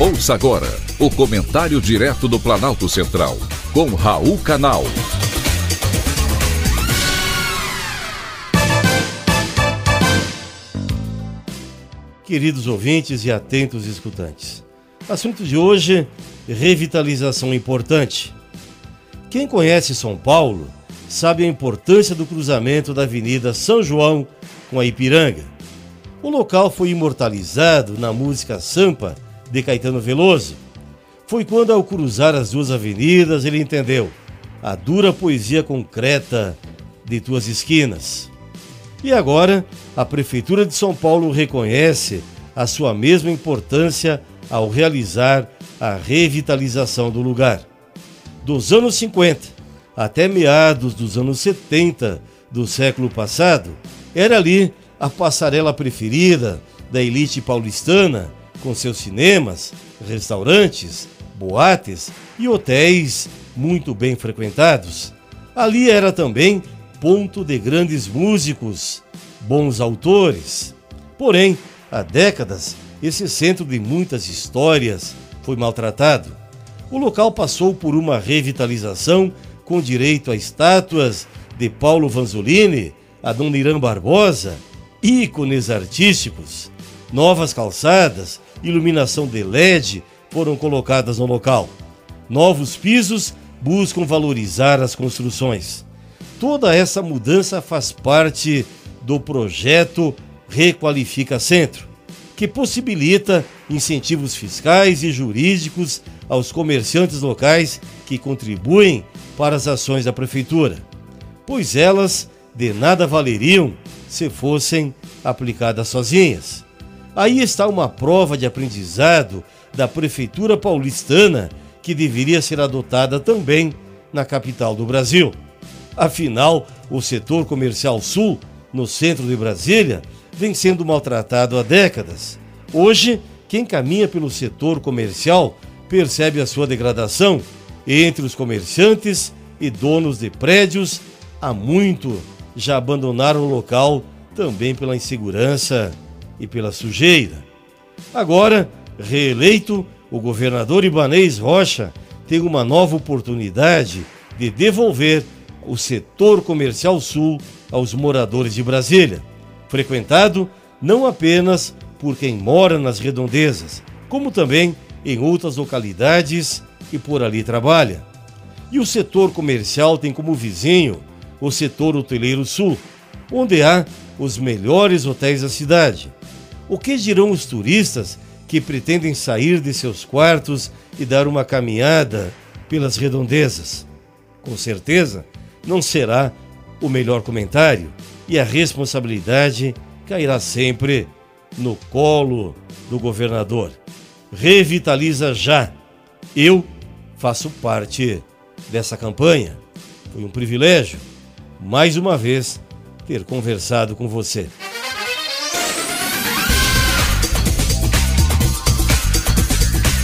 Ouça agora o comentário direto do Planalto Central, com Raul Canal. Queridos ouvintes e atentos escutantes, assunto de hoje: revitalização importante. Quem conhece São Paulo sabe a importância do cruzamento da Avenida São João com a Ipiranga. O local foi imortalizado na música Sampa de Caetano Veloso. Foi quando, ao cruzar as duas avenidas, ele entendeu a dura poesia concreta de tuas esquinas. E agora, a Prefeitura de São Paulo reconhece a sua mesma importância ao realizar a revitalização do lugar. Dos anos 50 até meados dos anos 70 do século passado, era ali a passarela preferida da elite paulistana com seus cinemas, restaurantes, boates e hotéis muito bem frequentados. Ali era também ponto de grandes músicos, bons autores. Porém, há décadas, esse centro de muitas histórias foi maltratado. O local passou por uma revitalização com direito a estátuas de Paulo Vanzolini, a Dona Irã Barbosa, ícones artísticos, novas calçadas, iluminação de LED foram colocadas no local. Novos pisos buscam valorizar as construções. Toda essa mudança faz parte do projeto Requalifica Centro, que possibilita incentivos fiscais e jurídicos aos comerciantes locais que contribuem para as ações da prefeitura, pois elas de nada valeriam se fossem aplicadas sozinhas. Aí está uma prova de aprendizado da Prefeitura paulistana que deveria ser adotada também na capital do Brasil. Afinal, o setor comercial sul, no centro de Brasília, vem sendo maltratado há décadas. Hoje, quem caminha pelo setor comercial percebe a sua degradação entre os comerciantes e donos de prédios. Há muito já abandonaram o local também pela insegurança e pela sujeira. Agora, reeleito, o governador Ibanês Rocha tem uma nova oportunidade de devolver o setor comercial sul aos moradores de Brasília, frequentado não apenas por quem mora nas redondezas, como também em outras localidades e por ali trabalha. E o setor comercial tem como vizinho o setor hoteleiro sul, onde há os melhores hotéis da cidade, o que dirão os turistas que pretendem sair de seus quartos e dar uma caminhada pelas redondezas? Com certeza, não será o melhor comentário e a responsabilidade cairá sempre no colo do governador. Revitaliza já. Eu faço parte dessa campanha. Foi um privilégio, mais uma vez, ter conversado com você.